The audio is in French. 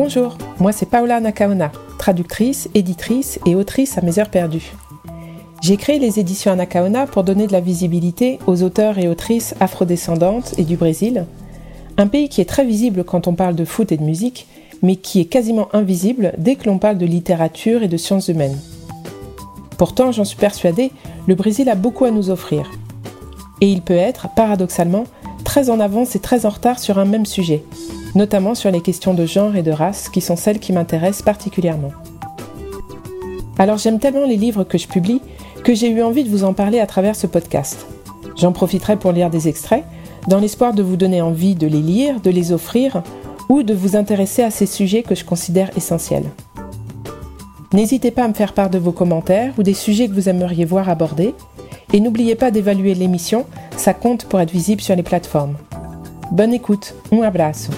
Bonjour, moi c'est Paola Nakaona, traductrice, éditrice et autrice à mes heures perdues. J'ai créé les éditions Anakaona pour donner de la visibilité aux auteurs et autrices afrodescendantes et du Brésil, un pays qui est très visible quand on parle de foot et de musique, mais qui est quasiment invisible dès que l'on parle de littérature et de sciences humaines. Pourtant, j'en suis persuadée, le Brésil a beaucoup à nous offrir. Et il peut être, paradoxalement, très en avance et très en retard sur un même sujet, notamment sur les questions de genre et de race qui sont celles qui m'intéressent particulièrement. Alors j'aime tellement les livres que je publie que j'ai eu envie de vous en parler à travers ce podcast. J'en profiterai pour lire des extraits, dans l'espoir de vous donner envie de les lire, de les offrir ou de vous intéresser à ces sujets que je considère essentiels. N'hésitez pas à me faire part de vos commentaires ou des sujets que vous aimeriez voir abordés, et n'oubliez pas d'évaluer l'émission, ça compte pour être visible sur les plateformes. Bonne écoute, un abraço.